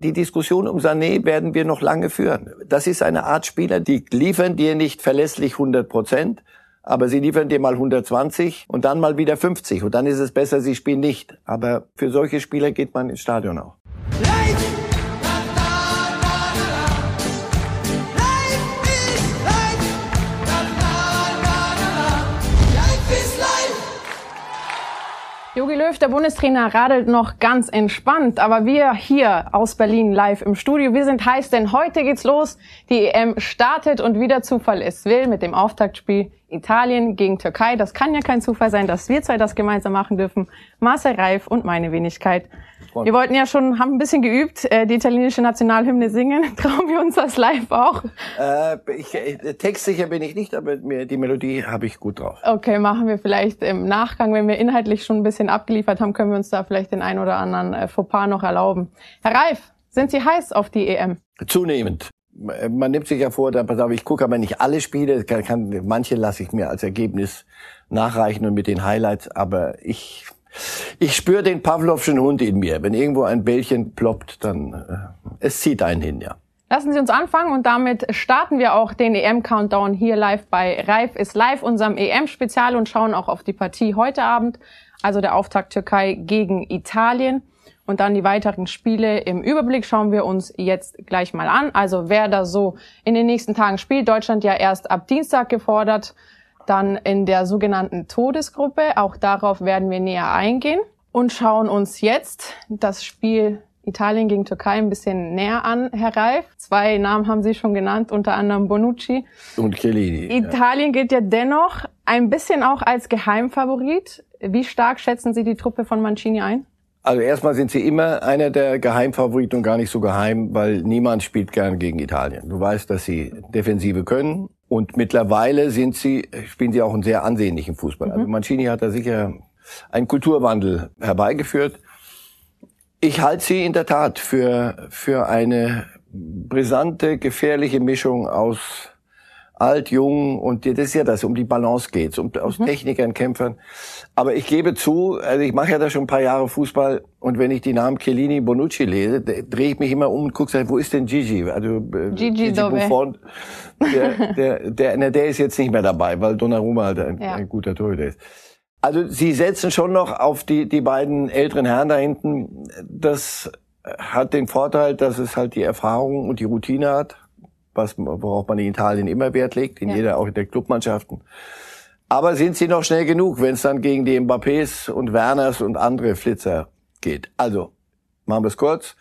Die Diskussion um Sané werden wir noch lange führen. Das ist eine Art Spieler, die liefern dir nicht verlässlich 100 Prozent, aber sie liefern dir mal 120 und dann mal wieder 50 und dann ist es besser, sie spielen nicht. Aber für solche Spieler geht man ins Stadion auch. Löw, der Bundestrainer, radelt noch ganz entspannt, aber wir hier aus Berlin live im Studio, wir sind heiß, denn heute geht's los. Die EM startet und wieder Zufall es will mit dem Auftaktspiel Italien gegen Türkei. Das kann ja kein Zufall sein, dass wir zwei das gemeinsam machen dürfen. Marcel Reif und meine Wenigkeit. Wir wollten ja schon, haben ein bisschen geübt, äh, die italienische Nationalhymne singen. Trauen wir uns das live auch? Äh, ich, äh, textsicher bin ich nicht, aber mir, die Melodie habe ich gut drauf. Okay, machen wir vielleicht im Nachgang, wenn wir inhaltlich schon ein bisschen abgeliefert haben, können wir uns da vielleicht den ein oder anderen äh, Fauxpas noch erlauben. Herr Reif, sind Sie heiß auf die EM? Zunehmend. Man nimmt sich ja vor, da, pass auf, ich gucke aber nicht alle Spiele, kann, kann, manche lasse ich mir als Ergebnis nachreichen und mit den Highlights, aber ich ich spüre den Pavlovschen Hund in mir. Wenn irgendwo ein Bällchen ploppt, dann äh, es zieht einen hin, ja. Lassen Sie uns anfangen und damit starten wir auch den EM-Countdown hier live bei Reif ist live, unserem EM-Spezial und schauen auch auf die Partie heute Abend, also der Auftakt Türkei gegen Italien. Und dann die weiteren Spiele im Überblick schauen wir uns jetzt gleich mal an. Also wer da so in den nächsten Tagen spielt. Deutschland ja erst ab Dienstag gefordert dann in der sogenannten Todesgruppe. Auch darauf werden wir näher eingehen und schauen uns jetzt das Spiel Italien gegen Türkei ein bisschen näher an, Herr Reif. Zwei Namen haben Sie schon genannt, unter anderem Bonucci. Und Chiellini. Italien ja. gilt ja dennoch ein bisschen auch als Geheimfavorit. Wie stark schätzen Sie die Truppe von Mancini ein? Also erstmal sind sie immer einer der Geheimfavoriten und gar nicht so geheim, weil niemand spielt gern gegen Italien. Du weißt, dass sie Defensive können und mittlerweile sind sie, spielen sie auch einen sehr ansehnlichen Fußball. Also mhm. Also Mancini hat da sicher einen Kulturwandel herbeigeführt. Ich halte sie in der Tat für, für eine brisante, gefährliche Mischung aus alt, jung und das ist ja das, um die Balance geht's, um aus mhm. Technikern, Kämpfern. Aber ich gebe zu, also ich mache ja da schon ein paar Jahre Fußball und wenn ich die Namen Chiellini, Bonucci lese, drehe ich mich immer um und gucke, wo ist denn Gigi? Also äh, Gigi, Gigi Buffon, der, der, der, der, der ist jetzt nicht mehr dabei, weil Donnarumma halt ein, ja. ein guter Torhüter ist. Also sie setzen schon noch auf die, die beiden älteren Herren da hinten. Das hat den Vorteil, dass es halt die Erfahrung und die Routine hat was, worauf man in Italien immer Wert legt, in ja. jeder, auch in der Clubmannschaften. Aber sind sie noch schnell genug, wenn es dann gegen die Mbappés und Werners und andere Flitzer geht? Also, machen wir es kurz.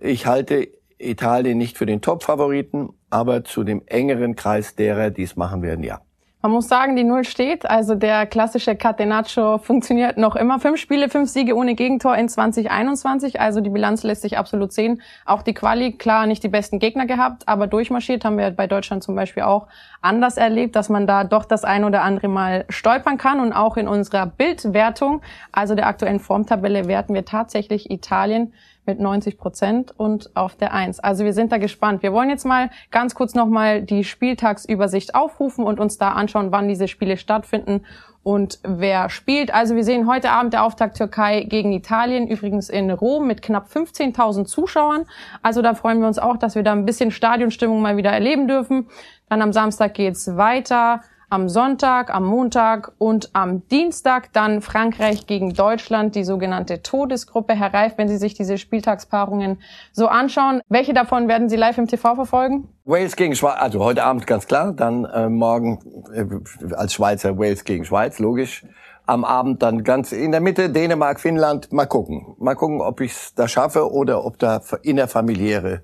Ich halte Italien nicht für den Top-Favoriten, aber zu dem engeren Kreis derer, die es machen werden, ja. Man muss sagen, die Null steht. Also der klassische Catenaccio funktioniert noch immer. Fünf Spiele, fünf Siege ohne Gegentor in 2021. Also die Bilanz lässt sich absolut sehen. Auch die Quali, klar, nicht die besten Gegner gehabt, aber durchmarschiert haben wir bei Deutschland zum Beispiel auch anders erlebt, dass man da doch das ein oder andere Mal stolpern kann. Und auch in unserer Bildwertung, also der aktuellen Formtabelle, werten wir tatsächlich Italien mit 90 Prozent und auf der Eins. Also wir sind da gespannt. Wir wollen jetzt mal ganz kurz nochmal die Spieltagsübersicht aufrufen und uns da anschauen, wann diese Spiele stattfinden und wer spielt. Also wir sehen heute Abend der Auftakt Türkei gegen Italien, übrigens in Rom mit knapp 15.000 Zuschauern. Also da freuen wir uns auch, dass wir da ein bisschen Stadionstimmung mal wieder erleben dürfen. Dann am Samstag geht's weiter am Sonntag, am Montag und am Dienstag dann Frankreich gegen Deutschland, die sogenannte Todesgruppe. Herr Reif, wenn Sie sich diese Spieltagspaarungen so anschauen, welche davon werden Sie live im TV verfolgen? Wales gegen Schweiz, also heute Abend ganz klar, dann äh, morgen äh, als Schweizer Wales gegen Schweiz, logisch. Am Abend dann ganz in der Mitte Dänemark, Finnland, mal gucken. Mal gucken, ob ich es da schaffe oder ob da innerfamiliäre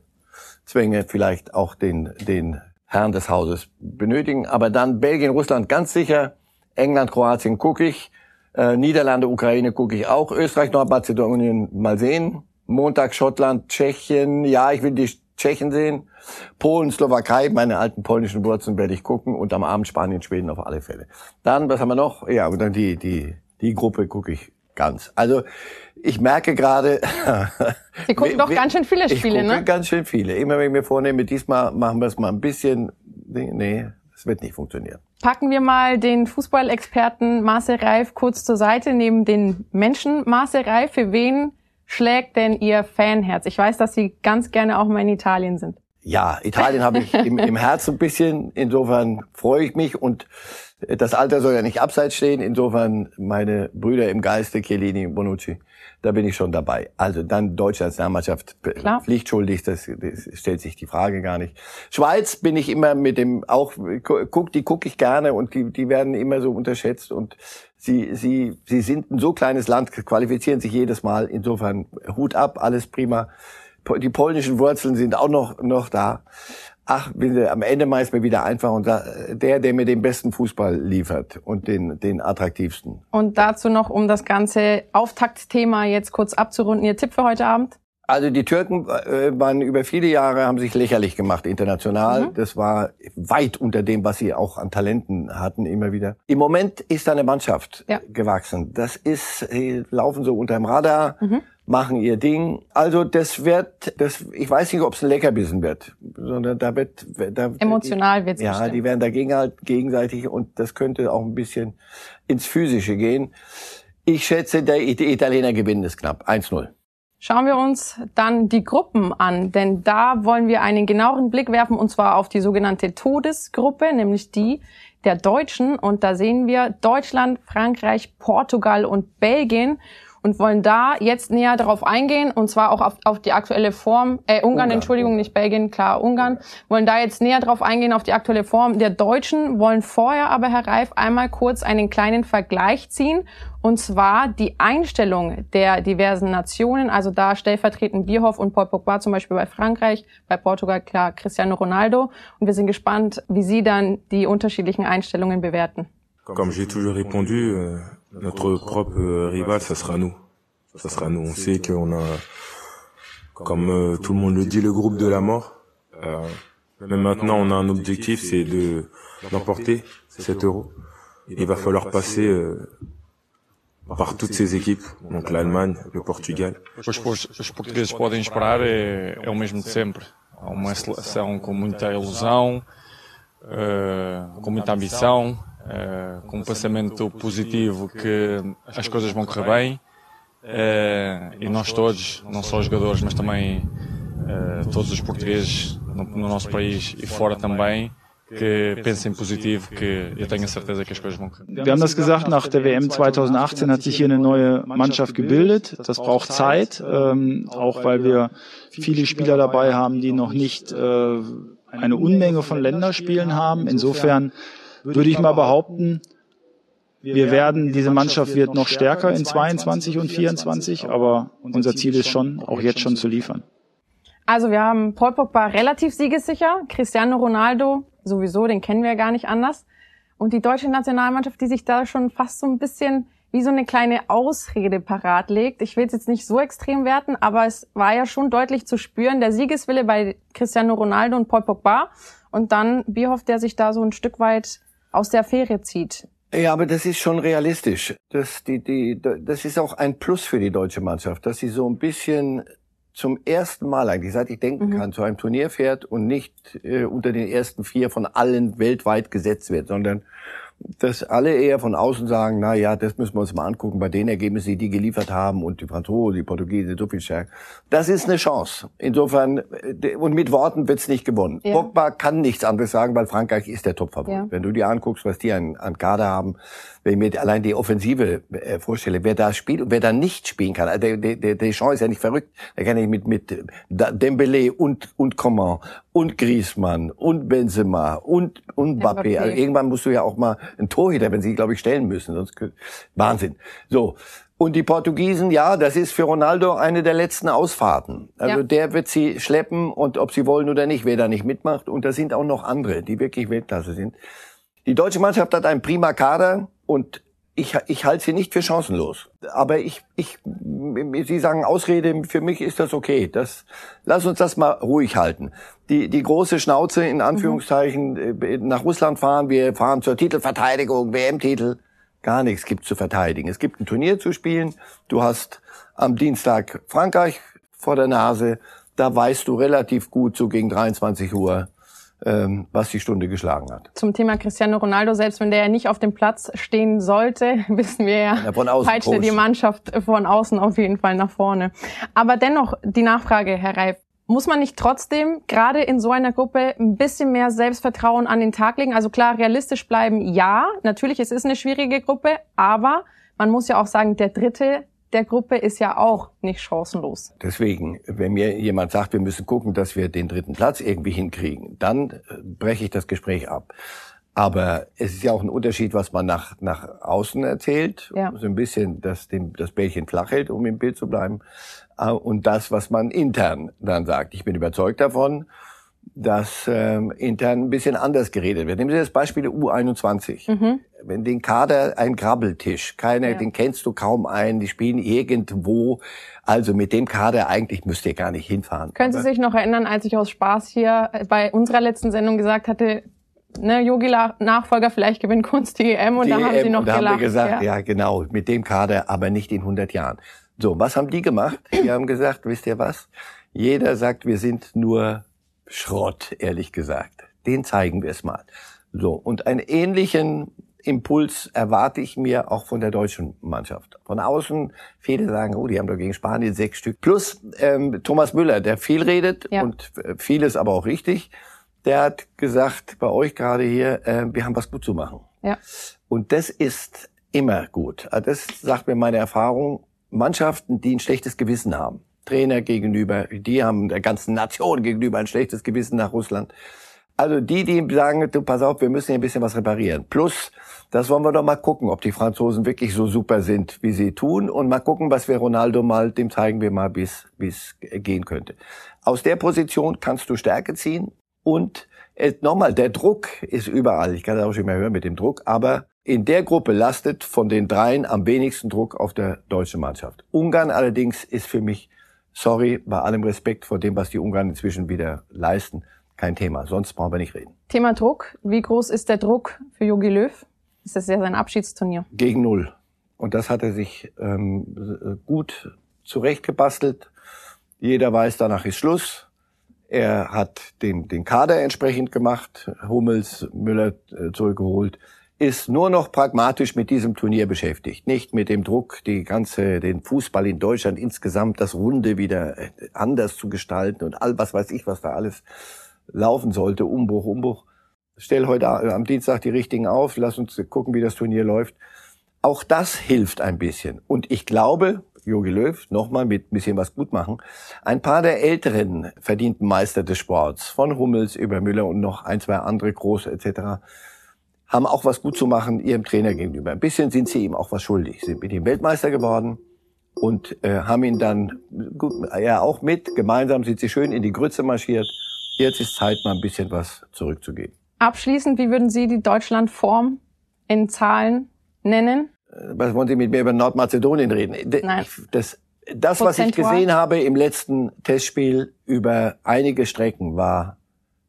Zwänge vielleicht auch den, den Herren des Hauses benötigen. Aber dann Belgien, Russland ganz sicher, England, Kroatien gucke ich, äh, Niederlande, Ukraine gucke ich auch, Österreich, Nordmazedonien mal sehen, Montag Schottland, Tschechien, ja, ich will die Tschechen sehen, Polen, Slowakei, meine alten polnischen Wurzeln werde ich gucken und am Abend Spanien, Schweden auf alle Fälle. Dann, was haben wir noch? Ja, und dann die, die, die Gruppe gucke ich ganz. Also ich merke gerade. Sie gucken doch ganz schön viele Spiele, ich gucke ne? Ganz schön viele. Immer wenn ich mir vornehme, diesmal machen wir es mal ein bisschen. Nee, das wird nicht funktionieren. Packen wir mal den Fußballexperten Marcel Reif kurz zur Seite, neben den Menschen Marcel Reif. Für wen schlägt denn Ihr Fanherz? Ich weiß, dass Sie ganz gerne auch mal in Italien sind. Ja, Italien habe ich im, im Herzen ein bisschen. Insofern freue ich mich und das Alter soll ja nicht abseits stehen. Insofern meine Brüder im Geiste, Chiellini, Bonucci, da bin ich schon dabei. Also dann deutsche Nationalmannschaft Klar. pflichtschuldig, das, das stellt sich die Frage gar nicht. Schweiz bin ich immer mit dem auch guck, die gucke ich gerne und die, die werden immer so unterschätzt und sie sie sie sind ein so kleines Land, qualifizieren sich jedes Mal. Insofern Hut ab, alles prima die polnischen Wurzeln sind auch noch, noch da. Ach, am Ende meist mir wieder einfach und der, der mir den besten Fußball liefert und den, den attraktivsten. Und dazu noch, um das ganze Auftaktthema jetzt kurz abzurunden, Ihr Tipp für heute Abend? Also die Türken äh, waren über viele Jahre, haben sich lächerlich gemacht international. Mhm. Das war weit unter dem, was sie auch an Talenten hatten, immer wieder. Im Moment ist da eine Mannschaft ja. gewachsen. Das ist, sie laufen so unterm Radar. Mhm machen ihr Ding. Also das wird, das, ich weiß nicht, ob es ein Leckerbissen wird, sondern da wird, da, emotional wird es Ja, bestimmt. die werden dagegen halt gegenseitig und das könnte auch ein bisschen ins Physische gehen. Ich schätze, der, die Italiener gewinnen es knapp, 1-0. Schauen wir uns dann die Gruppen an, denn da wollen wir einen genaueren Blick werfen und zwar auf die sogenannte Todesgruppe, nämlich die der Deutschen. Und da sehen wir Deutschland, Frankreich, Portugal und Belgien und wollen da jetzt näher darauf eingehen und zwar auch auf, auf die aktuelle Form, äh, Ungarn, Ungarn, Entschuldigung, nicht Belgien, klar, Ungarn, wollen da jetzt näher darauf eingehen auf die aktuelle Form der Deutschen, wollen vorher aber, Herr Reif, einmal kurz einen kleinen Vergleich ziehen und zwar die Einstellung der diversen Nationen, also da stellvertretend Bierhoff und Paul Pogba zum Beispiel bei Frankreich, bei Portugal klar Cristiano Ronaldo und wir sind gespannt, wie Sie dann die unterschiedlichen Einstellungen bewerten. Comme j'ai toujours répondu, euh, notre propre euh, rival, ça sera nous. Ça sera nous. On sait qu'on a, comme euh, tout le monde le dit, le groupe de la mort. Euh, mais maintenant, on a un objectif, c'est de d'emporter cet euro. Il va falloir passer euh, par toutes ces équipes, donc l'Allemagne, le Portugal. Os, portugueses podem esperar é, é o mesmo de sempre. Uma seleção com muita ilusão, uh, com muita ambição, uh, com um pensamento positivo que as coisas vão correr bem uh, e nós todos, não só os jogadores, mas também uh, todos os portugueses no, no, nosso país e fora também, que pensem positivo, que eu tenho a certeza que as coisas vão Wir haben das gesagt, nach der WM 2018 hat sich hier eine neue Mannschaft gebildet. Das braucht Zeit, ähm, auch weil wir viele Spieler dabei haben, die noch nicht äh, eine Unmenge von Länderspielen haben. Insofern würde ich mal behaupten, wir werden, diese Mannschaft wird noch stärker in 22 und 24, aber unser Ziel ist schon, auch jetzt schon zu liefern. Also wir haben Paul Pogba relativ siegessicher, Cristiano Ronaldo sowieso, den kennen wir ja gar nicht anders. Und die deutsche Nationalmannschaft, die sich da schon fast so ein bisschen wie so eine kleine Ausrede parat legt. Ich will es jetzt nicht so extrem werten, aber es war ja schon deutlich zu spüren, der Siegeswille bei Cristiano Ronaldo und Paul Pogba und dann Bierhoff, der sich da so ein Stück weit aus der Affäre zieht. Ja, aber das ist schon realistisch. Das, die, die, das ist auch ein Plus für die deutsche Mannschaft, dass sie so ein bisschen zum ersten Mal eigentlich, seit ich denken mhm. kann, zu einem Turnier fährt und nicht äh, unter den ersten vier von allen weltweit gesetzt wird, sondern dass alle eher von außen sagen, na ja, das müssen wir uns mal angucken, bei den Ergebnissen, die die geliefert haben und die Franzosen, die Portugiesen so viel stärker. Das ist eine Chance. Insofern, äh, und mit Worten wird's nicht gewonnen. Ja. Pogba kann nichts anderes sagen, weil Frankreich ist der Topfavorit. Ja. Wenn du dir anguckst, was die an, an Kader haben, wenn ich mir allein die Offensive äh, vorstelle, wer da spielt und wer da nicht spielen kann. Also der, der, der Deschamps ist ja nicht verrückt. Der kann nicht mit, mit Dembele und, und Coman und Griezmann und Benzema und, und Mbappé. Also irgendwann musst du ja auch mal einen Torhüter, wenn sie, glaube ich, stellen müssen. Sonst Wahnsinn. So. Und die Portugiesen, ja, das ist für Ronaldo eine der letzten Ausfahrten. Also ja. der wird sie schleppen und ob sie wollen oder nicht, wer da nicht mitmacht. Und da sind auch noch andere, die wirklich Weltklasse sind. Die deutsche Mannschaft hat einen prima Kader und ich, ich halte sie nicht für chancenlos. Aber ich, ich, Sie sagen Ausrede, für mich ist das okay. Das, lass uns das mal ruhig halten. Die, die große Schnauze, in Anführungszeichen, mhm. nach Russland fahren, wir fahren zur Titelverteidigung, WM-Titel. Gar nichts gibt zu verteidigen. Es gibt ein Turnier zu spielen. Du hast am Dienstag Frankreich vor der Nase. Da weißt du relativ gut, so gegen 23 Uhr, ähm, was die Stunde geschlagen hat. Zum Thema Cristiano Ronaldo, selbst wenn der ja nicht auf dem Platz stehen sollte, wissen wir ja, ja von außen peitscht er die Mannschaft von außen auf jeden Fall nach vorne. Aber dennoch die Nachfrage, Herr Reif, muss man nicht trotzdem gerade in so einer Gruppe ein bisschen mehr Selbstvertrauen an den Tag legen? Also klar, realistisch bleiben, ja. Natürlich, es ist eine schwierige Gruppe, aber man muss ja auch sagen, der dritte der Gruppe ist ja auch nicht chancenlos. Deswegen, wenn mir jemand sagt, wir müssen gucken, dass wir den dritten Platz irgendwie hinkriegen, dann äh, breche ich das Gespräch ab. Aber es ist ja auch ein Unterschied, was man nach, nach außen erzählt. Ja. So ein bisschen das, dem, das Bällchen flach hält, um im Bild zu bleiben. Äh, und das, was man intern dann sagt. Ich bin überzeugt davon, dass ähm, intern ein bisschen anders geredet wird. Nehmen Sie das Beispiel der U21. Mhm. Wenn den Kader ein Grabbeltisch, keiner, ja. den kennst du kaum ein, die spielen irgendwo. Also mit dem Kader eigentlich müsst ihr gar nicht hinfahren. Können Sie sich noch erinnern, als ich aus Spaß hier bei unserer letzten Sendung gesagt hatte, ne, Yogi Nachfolger vielleicht gewinnt Kunst die EM und die da haben EM, Sie noch da gelacht. Haben wir gesagt, ja. ja genau, mit dem Kader, aber nicht in 100 Jahren. So, was haben die gemacht? Die haben gesagt, wisst ihr was? Jeder sagt, wir sind nur Schrott, ehrlich gesagt. Den zeigen wir es mal. So, und einen ähnlichen Impuls erwarte ich mir auch von der deutschen Mannschaft. Von außen, viele sagen, oh, die haben doch gegen Spanien sechs Stück. Plus ähm, Thomas Müller, der viel redet ja. und äh, vieles aber auch richtig, der hat gesagt, bei euch gerade hier, äh, wir haben was gut zu machen. Ja. Und das ist immer gut. Also das sagt mir meine Erfahrung. Mannschaften, die ein schlechtes Gewissen haben, Trainer gegenüber, die haben der ganzen Nation gegenüber ein schlechtes Gewissen nach Russland. Also die, die sagen, du pass auf, wir müssen hier ein bisschen was reparieren. Plus, das wollen wir doch mal gucken, ob die Franzosen wirklich so super sind, wie sie tun. Und mal gucken, was wir Ronaldo mal, dem zeigen wir mal, wie es gehen könnte. Aus der Position kannst du Stärke ziehen. Und äh, nochmal, der Druck ist überall. Ich kann das auch schon mehr hören mit dem Druck. Aber in der Gruppe lastet von den dreien am wenigsten Druck auf der deutschen Mannschaft. Ungarn allerdings ist für mich sorry, bei allem Respekt vor dem, was die Ungarn inzwischen wieder leisten, kein Thema. Sonst brauchen wir nicht reden. Thema Druck. Wie groß ist der Druck für Jogi Löw? Ist das ja sein Abschiedsturnier? Gegen null. Und das hat er sich ähm, gut zurechtgebastelt. Jeder weiß, danach ist Schluss. Er hat den, den Kader entsprechend gemacht, Hummels, Müller äh, zurückgeholt ist nur noch pragmatisch mit diesem Turnier beschäftigt, nicht mit dem Druck, die ganze, den Fußball in Deutschland insgesamt, das Runde wieder äh, anders zu gestalten und all was weiß ich, was da alles laufen sollte, Umbruch, Umbruch. Stell heute am Dienstag die richtigen auf, lass uns gucken, wie das Turnier läuft. Auch das hilft ein bisschen. Und ich glaube, Jogi Löw, nochmal mit ein bisschen was gut machen, ein paar der älteren verdienten Meister des Sports, von Hummels über Müller und noch ein, zwei andere große etc., haben auch was gut zu machen ihrem Trainer gegenüber. Ein bisschen sind sie ihm auch was schuldig. Sind mit ihm Weltmeister geworden und äh, haben ihn dann gut, ja auch mit. Gemeinsam sind sie schön in die Grütze marschiert. Jetzt ist Zeit, mal ein bisschen was zurückzugeben. Abschließend, wie würden Sie die Deutschlandform in Zahlen nennen? Äh, was wollen Sie mit mir über Nordmazedonien reden? Nein. Das, das was ich gesehen habe im letzten Testspiel über einige Strecken, war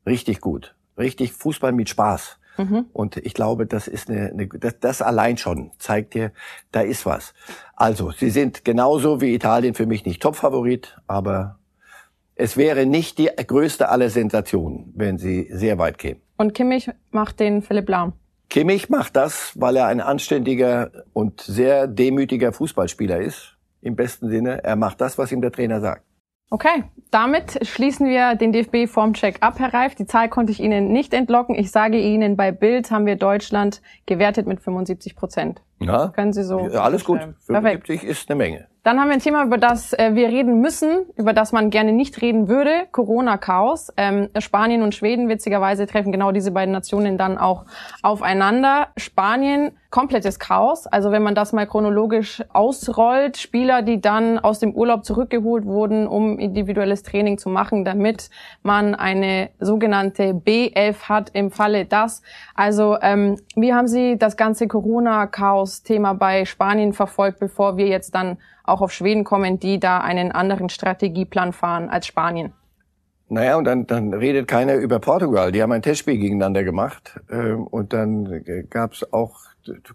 richtig gut. Richtig Fußball mit Spaß. Mhm. Und ich glaube, das ist eine, eine das, das allein schon zeigt dir, da ist was. Also, sie sind genauso wie Italien für mich nicht Topfavorit, aber es wäre nicht die größte aller Sensationen, wenn sie sehr weit kämen. Und Kimmich macht den Philipp Lahm. Kimmich macht das, weil er ein anständiger und sehr demütiger Fußballspieler ist. Im besten Sinne. Er macht das, was ihm der Trainer sagt. Okay, damit schließen wir den DFB-Formcheck ab, Herr Reif. Die Zahl konnte ich Ihnen nicht entlocken. Ich sage Ihnen, bei Bild haben wir Deutschland gewertet mit 75 Prozent. Ja, Können Sie so. Alles gut. 75 Perfekt. ist eine Menge. Dann haben wir ein Thema, über das äh, wir reden müssen, über das man gerne nicht reden würde. Corona-Chaos. Ähm, Spanien und Schweden, witzigerweise, treffen genau diese beiden Nationen dann auch aufeinander. Spanien, komplettes Chaos. Also wenn man das mal chronologisch ausrollt, Spieler, die dann aus dem Urlaub zurückgeholt wurden, um individuelles Training zu machen, damit man eine sogenannte B11 hat im Falle das. Also ähm, wie haben Sie das ganze Corona-Chaos-Thema bei Spanien verfolgt, bevor wir jetzt dann auch auf Schweden kommen, die da einen anderen Strategieplan fahren als Spanien. Naja, und dann, dann redet keiner über Portugal. Die haben ein Testspiel gegeneinander gemacht. Ähm, und dann gab es auch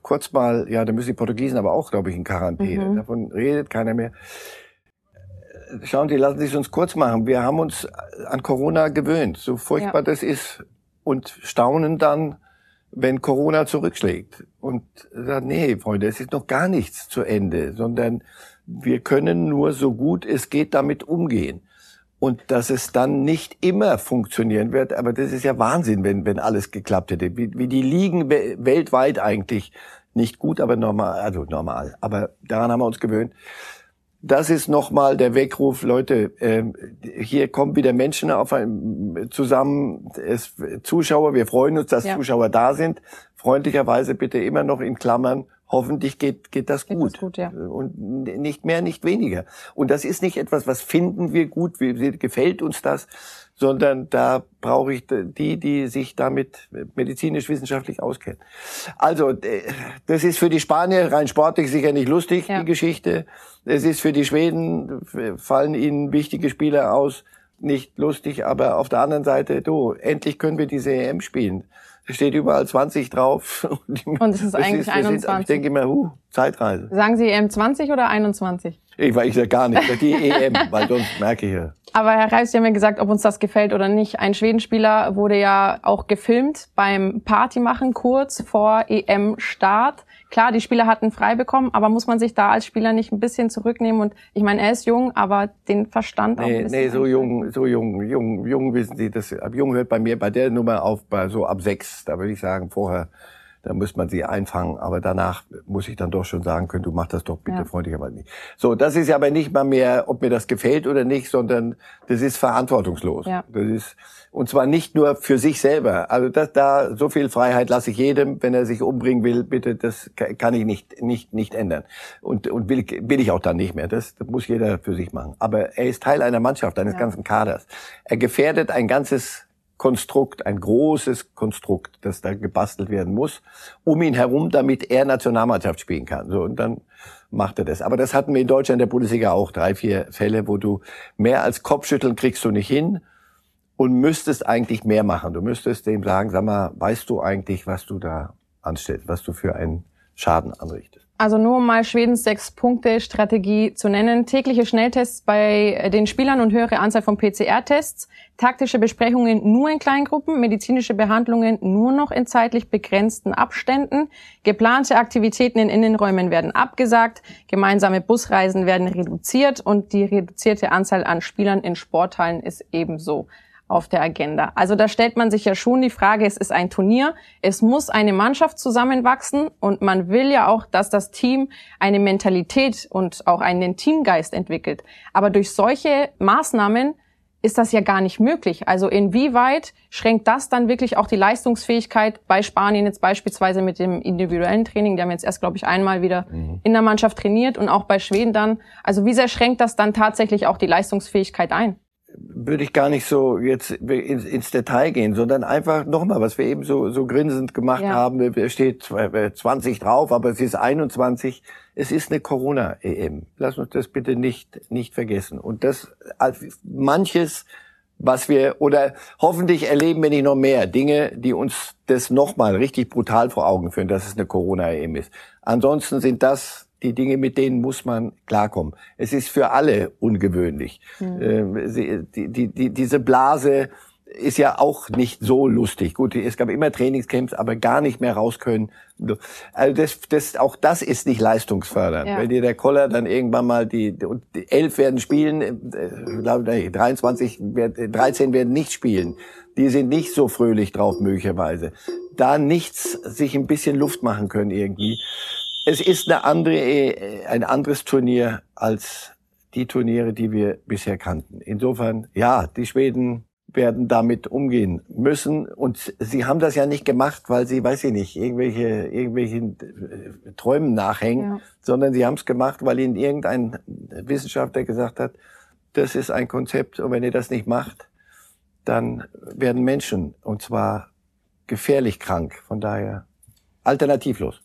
kurz mal, ja, da müssen die Portugiesen aber auch, glaube ich, in Quarantäne. Mhm. Davon redet keiner mehr. Schauen Sie, lassen Sie es uns kurz machen. Wir haben uns an Corona gewöhnt. So furchtbar ja. das ist, und staunen dann, wenn Corona zurückschlägt. Und sagt, nee, Freunde, es ist noch gar nichts zu Ende, sondern wir können nur so gut es geht damit umgehen. Und dass es dann nicht immer funktionieren wird, aber das ist ja Wahnsinn, wenn, wenn alles geklappt hätte. Wie, wie die liegen weltweit eigentlich nicht gut, aber normal, also normal. Aber daran haben wir uns gewöhnt das ist nochmal der Weckruf, Leute, äh, hier kommen wieder Menschen auf ein, zusammen, es, Zuschauer, wir freuen uns, dass ja. Zuschauer da sind. Freundlicherweise bitte immer noch in Klammern, hoffentlich geht, geht das geht gut. Das gut ja. Und nicht mehr, nicht weniger. Und das ist nicht etwas, was finden wir gut, wie, gefällt uns das, sondern da brauche ich die, die sich damit medizinisch-wissenschaftlich auskennen. Also, äh, das ist für die Spanier rein sportlich sicher nicht lustig, ja. die Geschichte. Es ist für die Schweden, fallen ihnen wichtige Spieler aus, nicht lustig, aber auf der anderen Seite, du, endlich können wir diese EM spielen. Es steht überall 20 drauf. Und es ist eigentlich ist, 21. Sind, ich denke immer, huh, Zeitreise. Sagen Sie EM 20 oder 21? Ich, ich sage gar nicht, die EM, weil sonst merke ich ja. Aber Herr Reif, Sie haben ja gesagt, ob uns das gefällt oder nicht. Ein Schwedenspieler wurde ja auch gefilmt beim Partymachen kurz vor EM-Start. Klar, die Spieler hatten frei bekommen, aber muss man sich da als Spieler nicht ein bisschen zurücknehmen? Und ich meine, er ist jung, aber den Verstand nee, auch ein bisschen. Nee, so jung, so jung, jung, jung wissen Sie, das, jung hört bei mir bei der Nummer auf, bei so ab sechs. Da würde ich sagen, vorher da muss man sie einfangen. Aber danach muss ich dann doch schon sagen können, du mach das doch bitte ja. freundlicherweise nicht. So, das ist ja aber nicht mal mehr, ob mir das gefällt oder nicht, sondern das ist verantwortungslos. Ja. Das ist, und zwar nicht nur für sich selber. Also das, da, so viel Freiheit lasse ich jedem, wenn er sich umbringen will, bitte, das kann ich nicht, nicht, nicht ändern. Und, und will, will ich auch dann nicht mehr. Das, das muss jeder für sich machen. Aber er ist Teil einer Mannschaft, eines ja. ganzen Kaders. Er gefährdet ein ganzes Konstrukt, ein großes Konstrukt, das da gebastelt werden muss, um ihn herum, damit er Nationalmannschaft spielen kann. So, und dann macht er das. Aber das hatten wir in Deutschland der Bundesliga auch. Drei, vier Fälle, wo du mehr als Kopfschütteln kriegst du nicht hin und müsstest eigentlich mehr machen. Du müsstest dem sagen, sag mal, weißt du eigentlich, was du da anstellst, was du für einen Schaden anrichtest? Also nur um mal Schwedens Sechs-Punkte-Strategie zu nennen. Tägliche Schnelltests bei den Spielern und höhere Anzahl von PCR-Tests. Taktische Besprechungen nur in Kleingruppen. Medizinische Behandlungen nur noch in zeitlich begrenzten Abständen. Geplante Aktivitäten in Innenräumen werden abgesagt. Gemeinsame Busreisen werden reduziert und die reduzierte Anzahl an Spielern in Sporthallen ist ebenso auf der Agenda. Also da stellt man sich ja schon die Frage, es ist ein Turnier, es muss eine Mannschaft zusammenwachsen und man will ja auch, dass das Team eine Mentalität und auch einen Teamgeist entwickelt. Aber durch solche Maßnahmen ist das ja gar nicht möglich. Also inwieweit schränkt das dann wirklich auch die Leistungsfähigkeit bei Spanien jetzt beispielsweise mit dem individuellen Training? Die haben jetzt erst, glaube ich, einmal wieder mhm. in der Mannschaft trainiert und auch bei Schweden dann. Also wie sehr schränkt das dann tatsächlich auch die Leistungsfähigkeit ein? Würde ich gar nicht so jetzt ins, ins Detail gehen, sondern einfach nochmal, was wir eben so, so grinsend gemacht ja. haben. Steht 20 drauf, aber es ist 21. Es ist eine Corona-EM. Lass uns das bitte nicht, nicht vergessen. Und das, manches, was wir, oder hoffentlich erleben wir nicht noch mehr Dinge, die uns das nochmal richtig brutal vor Augen führen, dass es eine Corona-EM ist. Ansonsten sind das die Dinge, mit denen muss man klarkommen. Es ist für alle ungewöhnlich. Mhm. Die, die, die, diese Blase ist ja auch nicht so lustig. Gut, es gab immer Trainingscamps, aber gar nicht mehr raus können. Also das, das, auch das ist nicht leistungsfördernd. Ja. Wenn dir der Koller dann irgendwann mal die, die elf werden spielen, glaube nee, 23, 13 werden nicht spielen. Die sind nicht so fröhlich drauf möglicherweise. Da nichts sich ein bisschen Luft machen können irgendwie es ist eine andere, äh, ein anderes Turnier als die Turniere, die wir bisher kannten. Insofern, ja, die Schweden werden damit umgehen müssen. Und sie haben das ja nicht gemacht, weil sie, weiß ich nicht, irgendwelche, irgendwelchen äh, Träumen nachhängen, ja. sondern sie haben es gemacht, weil ihnen irgendein Wissenschaftler gesagt hat, das ist ein Konzept und wenn ihr das nicht macht, dann werden Menschen, und zwar gefährlich krank. Von daher alternativlos.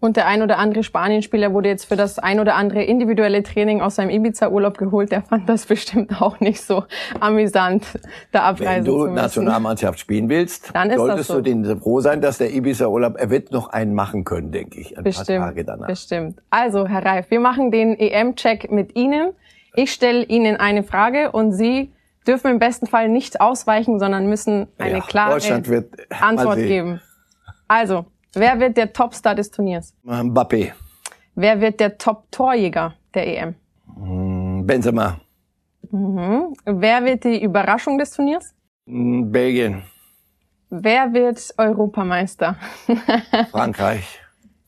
Und der ein oder andere Spanienspieler wurde jetzt für das ein oder andere individuelle Training aus seinem Ibiza-Urlaub geholt. Der fand das bestimmt auch nicht so amüsant, da abreisen Wenn du Nationalmannschaft spielen willst, dann solltest so. du den froh sein, dass der Ibiza-Urlaub, er wird noch einen machen können, denke ich, ein bestimmt, paar Tage danach. Bestimmt. Also, Herr Reif, wir machen den EM-Check mit Ihnen. Ich stelle Ihnen eine Frage und Sie dürfen im besten Fall nicht ausweichen, sondern müssen eine Ja, klare mal Antwort geben. Also, wer wird der Topstar des Turniers? Mbappé, Wer wird der Top-Torjäger der EM? Benzema, Mhm. Wer wird die Überraschung des Turniers? mm, Belgien, Wer wird Europameister? Frankreich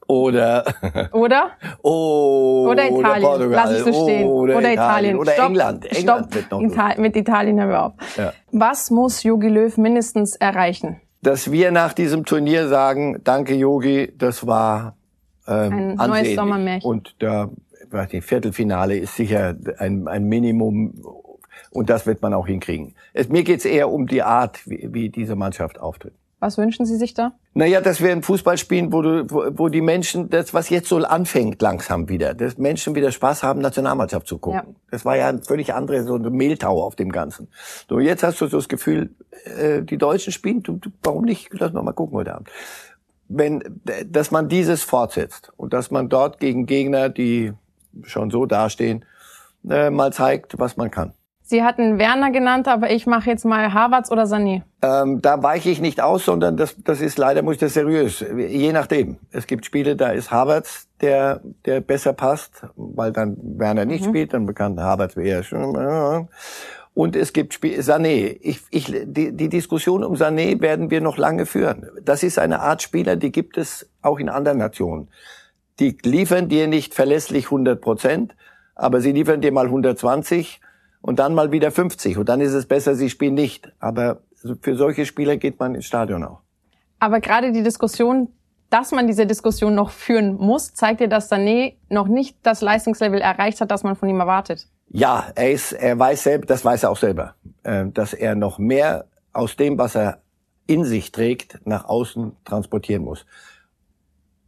oder Oder? oh, Oder Italien. Portugal. Lass ich so stehen. Oder, Oder Italien. Oder Stopp. England. Stopp. England wird noch. Ital mit Italien hören wir auf. Ja. Was muss Jogi Löw mindestens erreichen? Dass wir nach diesem Turnier sagen, danke Yogi, das war ähm, Ein neues. Sommermärchen. Und da, nicht, Viertelfinale ist sicher ein, ein Minimum und das wird man auch hinkriegen. Es, mir geht's eher um die Art, wie, wie diese Mannschaft auftritt. Was wünschen Sie sich da? Naja, dass wir ein Fußball spielen, wo, du, wo, wo die Menschen, das was jetzt so anfängt langsam wieder, dass Menschen wieder Spaß haben, Nationalmannschaft zu gucken. Ja. Das war ja ein völlig andere, so eine Mehltau auf dem Ganzen. So, jetzt hast du so das Gefühl, äh, die Deutschen spielen, du, du, warum nicht? Lass noch mal gucken heute Abend. Wenn, dass man dieses fortsetzt und dass man dort gegen Gegner, die schon so dastehen, äh, mal zeigt, was man kann. Sie hatten Werner genannt, aber ich mache jetzt mal Havertz oder Sané. Ähm, da weiche ich nicht aus, sondern das, das ist leider, muss ich das seriös. Je nachdem. Es gibt Spiele, da ist Havertz, der, der besser passt, weil dann Werner nicht spielt, dann bekannt Havertz eher schon. Und es gibt Spiel, Sané. Ich, ich, die, die Diskussion um Sané werden wir noch lange führen. Das ist eine Art Spieler, die gibt es auch in anderen Nationen. Die liefern dir nicht verlässlich 100 Prozent, aber sie liefern dir mal 120 und dann mal wieder 50. Und dann ist es besser, sie spielen nicht. Aber für solche Spieler geht man ins Stadion auch. Aber gerade die Diskussion, dass man diese Diskussion noch führen muss, zeigt dir, dass Sané noch nicht das Leistungslevel erreicht hat, das man von ihm erwartet. Ja, er ist, er weiß selber, das weiß er auch selber, äh, dass er noch mehr aus dem, was er in sich trägt, nach außen transportieren muss.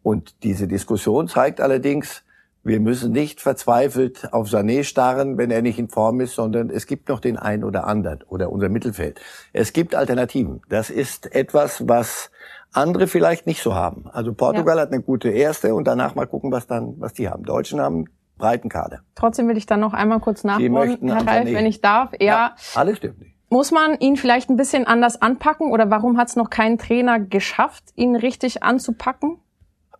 Und diese Diskussion zeigt allerdings, wir müssen nicht verzweifelt auf Sané starren, wenn er nicht in Form ist, sondern es gibt noch den einen oder anderen oder unser Mittelfeld. Es gibt Alternativen. Das ist etwas, was andere vielleicht nicht so haben. Also Portugal hat eine gute erste und danach mal gucken, was dann, was die haben. Deutschen haben breiten Kader. Trotzdem will ich dann noch einmal kurz nachholen, möchten Herr Sané. wenn ich darf. Ja, alles stimmt nicht. muss man ihn vielleicht ein bisschen anders anpacken oder warum hat es noch kein Trainer geschafft, ihn richtig anzupacken?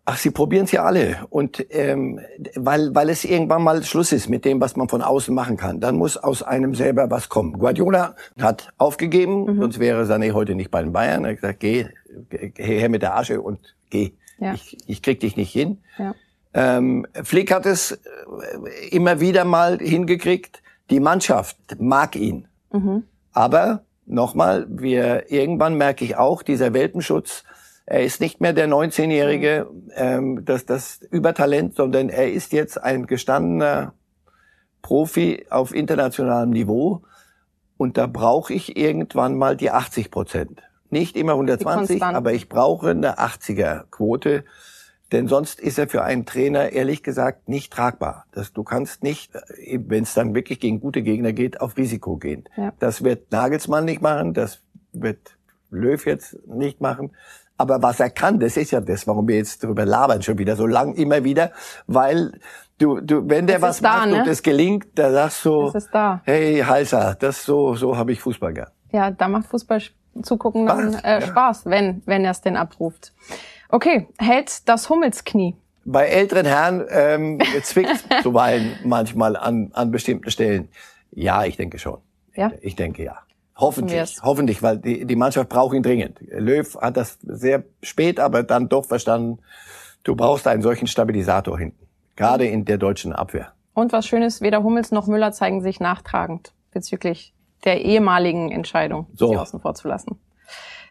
Ach, sie probieren es ja alle. Und ähm, weil, weil es irgendwann mal Schluss ist mit dem, was man von außen machen kann. Dann muss aus einem selber was kommen. Guardiola hat aufgegeben, sonst wäre Sané heute nicht bei den Bayern. Er hat gesagt, geh, geh her mit der Asche und geh. Ja. Ich, ich krieg dich nicht hin. Ja. Ähm, Flick hat es äh, immer wieder mal hingekriegt. Die Mannschaft mag ihn. Aber nochmal, wir irgendwann merke ich auch, dieser Welpenschutz, er ist nicht mehr der 19-jährige, ähm, das, das Übertalent, sondern er ist jetzt ein gestandener Profi auf internationalem Niveau. Und da brauche ich irgendwann mal die 80 Prozent. Nicht immer 120, Konstant. aber ich brauche eine 80er-Quote. Denn sonst ist er für einen Trainer ehrlich gesagt nicht tragbar. Das, du kannst nicht, wenn es dann wirklich gegen gute Gegner geht, auf Risiko gehen. Ja. Das wird Nagelsmann nicht machen, das wird Löw jetzt nicht machen. Aber was er kann, das ist ja das, warum wir jetzt darüber labern schon wieder so lang immer wieder, weil du, du, wenn der Es was da, macht ne? und es gelingt, da sagst du, da. hey Heißer, das so, so habe ich Fußball gern. Ja, da macht Fußball zugucken dann Spaß, äh, ja. Spaß, wenn, wenn er es denn abruft. Okay, hält das Hummelsknie. Bei älteren Herren ähm, zwickt zuweilen manchmal an, an bestimmten Stellen. Ja, ich denke schon. Ja? Ich denke ja. Hoffentlich, hoffentlich, weil die, die Mannschaft braucht ihn dringend. Löw hat das sehr spät, aber dann doch verstanden, du brauchst einen solchen Stabilisator hinten. Gerade in der deutschen Abwehr. Und was Schönes, weder Hummels noch Müller zeigen sich nachtragend bezüglich der ehemaligen Entscheidung, So. sie außen vor zu lassen.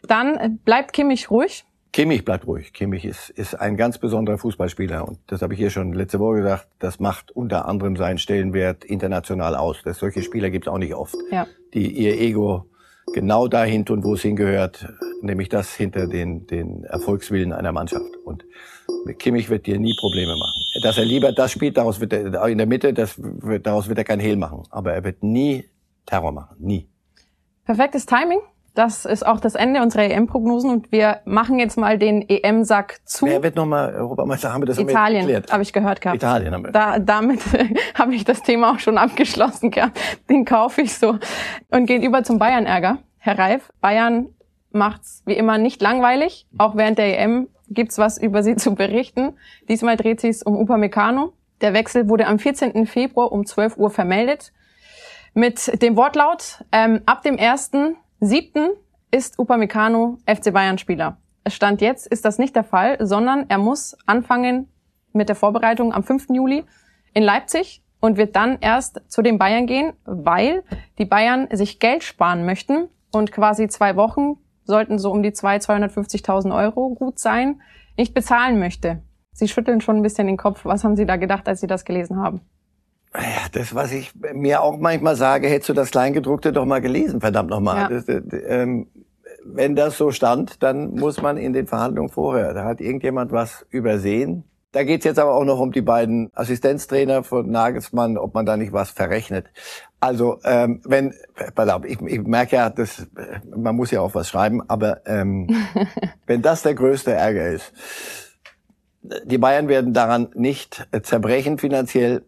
Dann bleibt Kimmich ruhig. Kimmich bleibt ruhig. Kimmich ist, ist ein ganz besonderer Fußballspieler. Und das habe ich hier schon letzte Woche gesagt. Das macht unter anderem seinen Stellenwert international aus. Das, solche Spieler gibt es auch nicht oft. Ja. Die ihr Ego genau dahin tun, wo es hingehört, nämlich das hinter den, den Erfolgswillen einer Mannschaft. Und Kimmich wird dir nie Probleme machen. Dass er lieber das spielt, daraus wird er in der Mitte, das daraus wird er kein Hehl machen. Aber er wird nie Terror machen. Nie. Perfektes Timing. Das ist auch das Ende unserer EM-Prognosen und wir machen jetzt mal den EM-Sack zu. Wer wird nochmal Europameister? Haben wir das Italien, habe ich gehört gehabt. Italien haben wir. Da, damit habe ich das Thema auch schon abgeschlossen gehabt. Den kaufe ich so. Und gehen über zum Bayern-Ärger. Herr Reif, Bayern macht's wie immer nicht langweilig. Auch während der EM gibt's was über sie zu berichten. Diesmal dreht sich's um Upamecano. Der Wechsel wurde am 14. Februar um 12 Uhr vermeldet. Mit dem Wortlaut, ähm, ab dem 1.7. ist Upamecano FC Bayern Spieler. Stand jetzt ist das nicht der Fall, sondern er muss anfangen mit der Vorbereitung am 5. Juli in Leipzig und wird dann erst zu den Bayern gehen, weil die Bayern sich Geld sparen möchten und quasi zwei Wochen sollten so um die 200.000, 250.000 Euro gut sein, nicht bezahlen möchte. Sie schütteln schon ein bisschen den Kopf. Was haben Sie da gedacht, als Sie das gelesen haben? Das, was ich mir auch manchmal sage, hättest du das Kleingedruckte doch mal gelesen, verdammt nochmal. Ja. Das, ähm, wenn das so stand, dann muss man in den Verhandlungen vorher, da hat irgendjemand was übersehen. Da geht's jetzt aber auch noch um die beiden Assistenztrainer von Nagelsmann, ob man da nicht was verrechnet. Also ähm, wenn, ich, ich merke ja, dass man muss ja auch was schreiben, aber ähm, wenn das der größte Ärger ist, die Bayern werden daran nicht zerbrechen finanziell.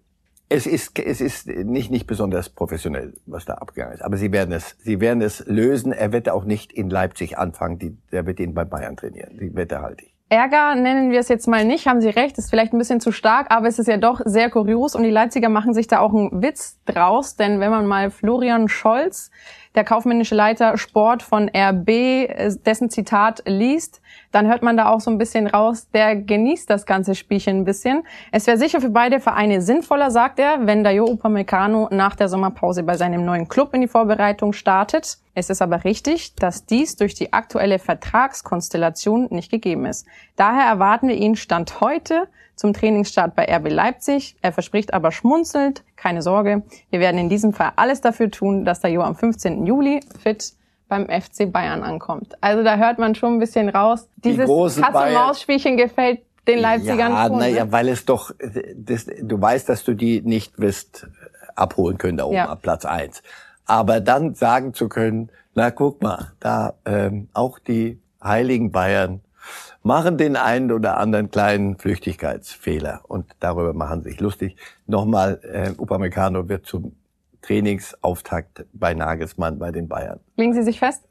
Es ist, es ist nicht, nicht besonders professionell, was da abgegangen ist. Aber sie werden es, sie werden es lösen. Er wird auch nicht in Leipzig anfangen. Die, der wird ihn bei Bayern trainieren. Die Wette halte ich. Ärger nennen wir es jetzt mal nicht, haben Sie recht, ist vielleicht ein bisschen zu stark, aber es ist ja doch sehr kurios und die Leipziger machen sich da auch einen Witz draus, denn wenn man mal Florian Scholz, der kaufmännische Leiter Sport von RB, äh, dessen Zitat liest, dann hört man da auch so ein bisschen raus, der genießt das ganze Spielchen ein bisschen. Es wäre sicher für beide Vereine sinnvoller, sagt er, wenn Dayo Upamecano nach der Sommerpause bei seinem neuen Club in die Vorbereitung startet. Es ist aber richtig, dass dies durch die aktuelle Vertragskonstellation nicht gegeben ist. Daher erwarten wir ihn Stand heute zum Trainingsstart bei RB Leipzig. Er verspricht aber schmunzelnd, keine Sorge, wir werden in diesem Fall alles dafür tun, dass der Jo am 15. Juli fit beim FC Bayern ankommt. Also da hört man schon ein bisschen raus. Dieses Katz-und-Maus-Spielchen gefällt den Leipzigern ja, schon. Naja, ne? weil es doch, das, du weißt, dass du die nicht wirst abholen können da oben ja. ab Platz eins. Aber dann sagen zu können, na guck mal, da ähm, auch die heiligen Bayern machen den einen oder anderen kleinen Flüchtigkeitsfehler und darüber machen sich lustig. Nochmal, äh, Upamecano wird zum Trainingsauftakt bei Nagelsmann bei den Bayern. Legen Sie sich fest?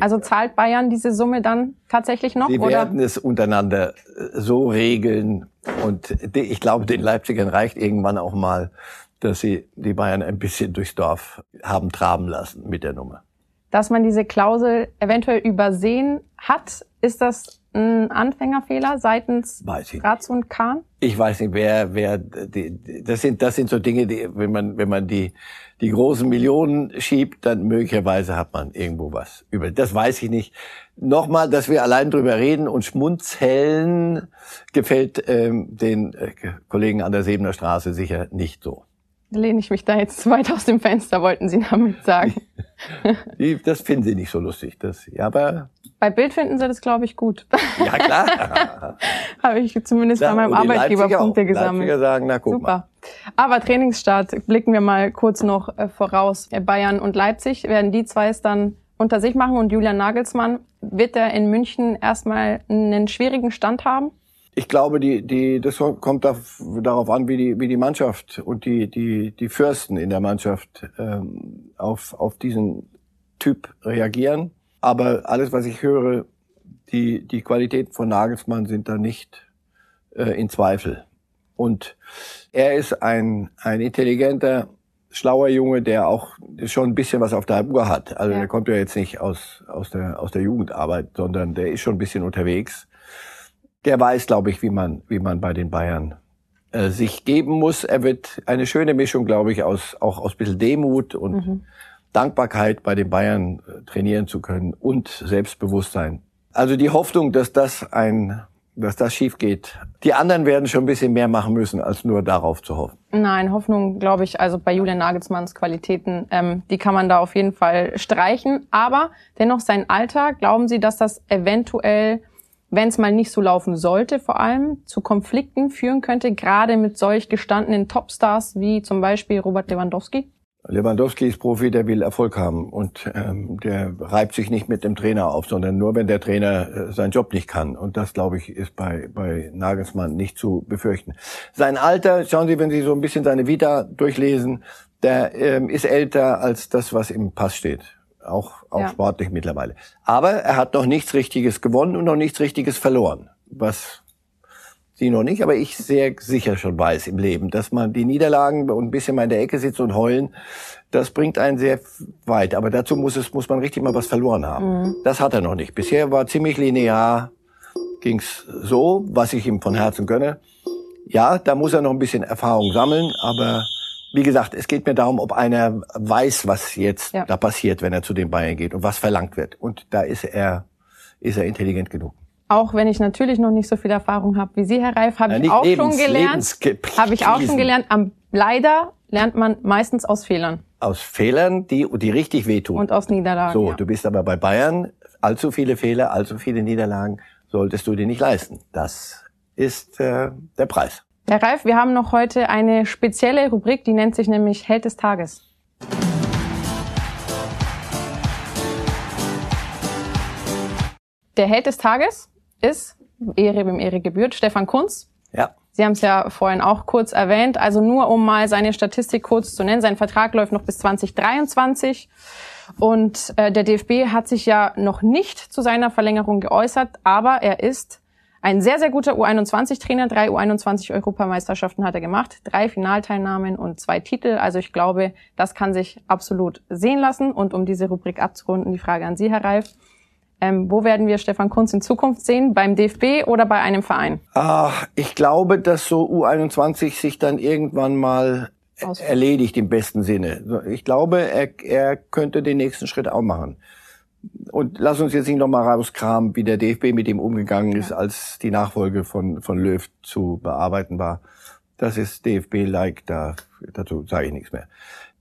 Also zahlt Bayern diese Summe dann tatsächlich noch? Sie oder? werden es untereinander äh, so regeln und ich glaube, den Leipzigern reicht irgendwann auch mal, dass sie die Bayern ein bisschen durchs Dorf haben traben lassen mit der Nummer. Dass man diese Klausel eventuell übersehen hat, ist das ein Anfängerfehler seitens Ratz und Kahn? Ich weiß nicht, wer, wer, die, das sind, das sind so Dinge, die, wenn man, wenn man die, die großen Millionen schiebt, dann möglicherweise hat man irgendwo was über. Das weiß ich nicht. Nochmal, dass wir allein drüber reden und schmunzeln, gefällt ähm, den äh, Kollegen an der Sebener Straße sicher nicht so lehne ich mich da jetzt zu weit aus dem Fenster, wollten Sie damit sagen. das finden Sie nicht so lustig. Das, ja, aber bei Bild finden Sie das, glaube ich, gut. Ja, klar. Habe ich zumindest ja, bei meinem Arbeitgeber Leipziger Punkte auch. gesammelt. Leipziger sagen, na guck Super. Mal. Aber Trainingsstart, blicken wir mal kurz noch äh, voraus. Bayern und Leipzig werden die zwei es dann unter sich machen und Julian Nagelsmann, wird er in München erstmal einen schwierigen Stand haben? Ich glaube, die, die, das kommt darauf an, wie die, wie die Mannschaft und die, die, die Fürsten in der Mannschaft ähm, auf, auf diesen Typ reagieren. Aber alles, was ich höre, die, die Qualitäten von Nagelsmann sind da nicht äh, in Zweifel. Und er ist ein, ein intelligenter, schlauer Junge, der auch schon ein bisschen was auf der Uhr hat. Also ja. der kommt ja jetzt nicht aus, aus, der, aus der Jugendarbeit, sondern der ist schon ein bisschen unterwegs der weiß, glaube ich, wie man, wie man bei den Bayern äh, sich geben muss. Er wird eine schöne Mischung, glaube ich, aus auch aus bisschen Demut und mhm. Dankbarkeit bei den Bayern äh, trainieren zu können und Selbstbewusstsein. Also die Hoffnung, dass das ein dass das schief geht. Die anderen werden schon ein bisschen mehr machen müssen, als nur darauf zu hoffen. Nein, Hoffnung, glaube ich, also bei Julian Nagelsmanns Qualitäten, ähm, die kann man da auf jeden Fall streichen. Aber dennoch sein Alter, glauben Sie, dass das eventuell wenn es mal nicht so laufen sollte, vor allem zu Konflikten führen könnte, gerade mit solch gestandenen Topstars wie zum Beispiel Robert Lewandowski? Lewandowski ist Profi, der will Erfolg haben und ähm, der reibt sich nicht mit dem Trainer auf, sondern nur, wenn der Trainer äh, seinen Job nicht kann. Und das, glaube ich, ist bei, bei Nagelsmann nicht zu befürchten. Sein Alter, schauen Sie, wenn Sie so ein bisschen seine Vita durchlesen, der ähm, ist älter als das, was im Pass steht. Auch, auch ja. sportlich mittlerweile. Aber er hat noch nichts Richtiges gewonnen und noch nichts Richtiges verloren. Was Sie noch nicht, aber ich sehr sicher schon weiß im Leben, dass man die Niederlagen und ein bisschen mal in der Ecke sitzt und heulen, das bringt einen sehr weit. Aber dazu muss es, muss man richtig mal was verloren haben. Mhm. Das hat er noch nicht. Bisher war ziemlich linear, ging's so, was ich ihm von Herzen gönne. Ja, da muss er noch ein bisschen Erfahrung sammeln, aber wie gesagt, es geht mir darum, ob einer weiß, was jetzt ja. da passiert, wenn er zu den Bayern geht und was verlangt wird. Und da ist er, ist er intelligent genug. Auch wenn ich natürlich noch nicht so viel Erfahrung habe wie Sie, Herr Reif, habe ja, ich auch Lebens, schon gelernt. Habe ich auch schon gelernt. Am, leider lernt man meistens aus Fehlern. Aus Fehlern, die, die richtig wehtun. Und aus Niederlagen. So, ja. du bist aber bei Bayern. Allzu viele Fehler, allzu viele Niederlagen solltest du dir nicht leisten. Das ist äh, der Preis. Herr Reif, wir haben noch heute eine spezielle Rubrik, die nennt sich nämlich Held des Tages. Der Held des Tages ist, Ehre wem Ehre gebührt, Stefan Kunz. Ja. Sie haben es ja vorhin auch kurz erwähnt. Also nur um mal seine Statistik kurz zu nennen. Sein Vertrag läuft noch bis 2023. Und äh, der DFB hat sich ja noch nicht zu seiner Verlängerung geäußert, aber er ist ein sehr, sehr guter U21-Trainer. Drei U21-Europameisterschaften hat er gemacht, drei Finalteilnahmen und zwei Titel. Also ich glaube, das kann sich absolut sehen lassen. Und um diese Rubrik abzurunden, die Frage an Sie, Herr Reif. Ähm, wo werden wir Stefan Kunz in Zukunft sehen? Beim DFB oder bei einem Verein? Ach, ich glaube, dass so U21 sich dann irgendwann mal Ausfall. erledigt im besten Sinne. Ich glaube, er, er könnte den nächsten Schritt auch machen. Und lass uns jetzt nicht nochmal rauskramen, wie der DFB mit ihm umgegangen ist, als die Nachfolge von, von Löw zu bearbeiten war. Das ist DFB-like, da, dazu sage ich nichts mehr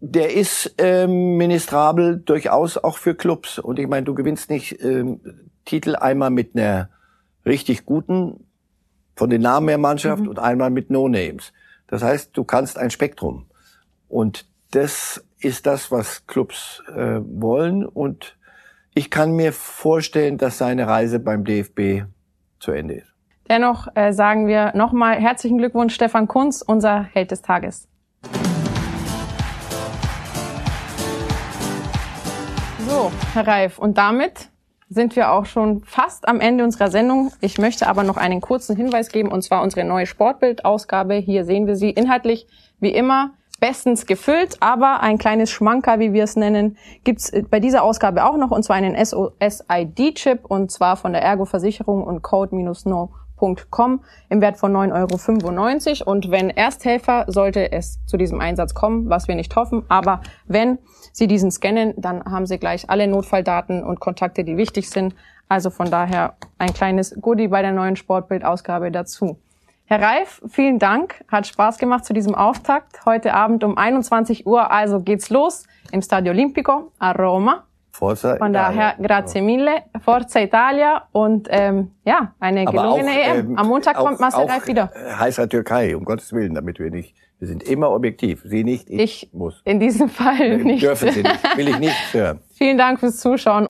der ist ähm, ministrabel durchaus auch für Clubs. Und ich meine, du gewinnst nicht ähm, Titel einmal mit einer richtig guten, von den Namen her Mannschaft mhm. und einmal mit No-Names. Das heißt, du kannst ein Spektrum. Und das ist das, was Clubs äh, wollen. Und ich kann mir vorstellen, dass seine Reise beim DFB zu Ende ist. Dennoch äh, sagen wir nochmal herzlichen Glückwunsch, Stefan Kunz, unser Held des Tages. So, Herr Reif, und damit sind wir auch schon fast am Ende unserer Sendung. Ich möchte aber noch einen kurzen Hinweis geben, und zwar unsere neue Sportbildausgabe. Hier sehen wir sie inhaltlich wie immer bestens gefüllt, aber ein kleines Schmanker, wie wir es nennen, gibt's bei dieser Ausgabe auch noch, und zwar einen SOS-ID-Chip, und zwar von der Ergo-Versicherung und Code-No Com im Wert von 9,95 Euro. Und wenn Ersthelfer, sollte es zu diesem Einsatz kommen, was wir nicht hoffen, aber wenn Sie diesen scannen, dann haben Sie gleich alle Notfalldaten und Kontakte, die wichtig sind. Also von daher ein kleines Goodie bei der neuen Sportbildausgabe dazu. Herr Reif, vielen Dank. Hat Spaß gemacht zu diesem Auftakt. Heute Abend um 21 Uhr, also geht's los im Stadio Olimpico a Roma. Forza Von daher, grazie mille, Forza Italia und ähm, ja, eine gelungene auch, EM. Am Montag auch, kommt Marcel Reif wieder. Heißer Türkei, um Gottes Willen, damit wir nicht, wir sind immer objektiv. Sie nicht, ich, ich muss. In diesem Fall nicht. Dürfen Sie nicht, will ich nicht hören. Vielen Dank fürs Zuschauen.